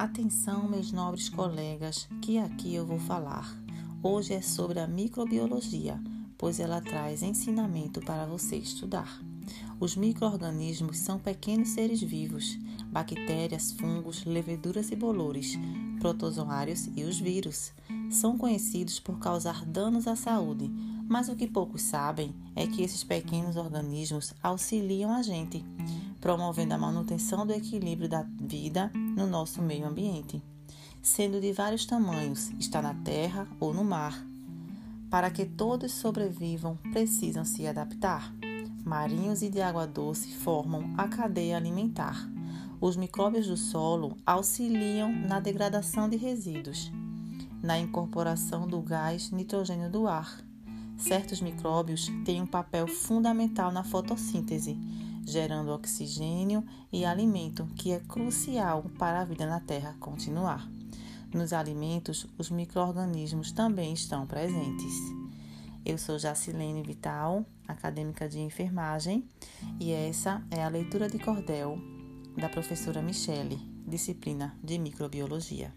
Atenção, meus nobres colegas, que aqui eu vou falar. Hoje é sobre a microbiologia, pois ela traz ensinamento para você estudar. Os microorganismos são pequenos seres vivos, bactérias, fungos, leveduras e bolores, protozoários e os vírus. São conhecidos por causar danos à saúde, mas o que poucos sabem é que esses pequenos organismos auxiliam a gente promovendo a manutenção do equilíbrio da vida no nosso meio ambiente, sendo de vários tamanhos, está na terra ou no mar. Para que todos sobrevivam, precisam se adaptar. Marinhos e de água doce formam a cadeia alimentar. Os micróbios do solo auxiliam na degradação de resíduos, na incorporação do gás nitrogênio do ar. Certos micróbios têm um papel fundamental na fotossíntese, gerando oxigênio e alimento, que é crucial para a vida na Terra continuar. Nos alimentos, os micro-organismos também estão presentes. Eu sou Jacilene Vital, acadêmica de enfermagem, e essa é a leitura de cordel da professora Michele, disciplina de microbiologia.